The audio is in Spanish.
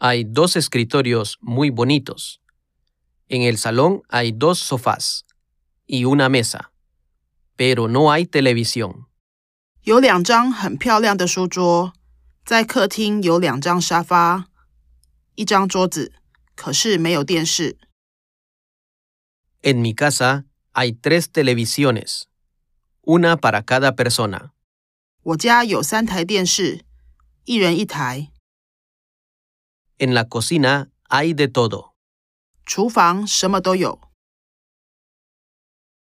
Hay dos escritorios muy bonitos. En el salón hay dos sofás y una mesa, pero no hay televisión. 有两张很漂亮的书桌，在客厅有两张沙发，一张桌子，可是没有电视。 En mi casa hay tres televisiones, una para cada persona. 我家有三台电视，一人一台。 En la cocina hay de todo. 厨房什么都有。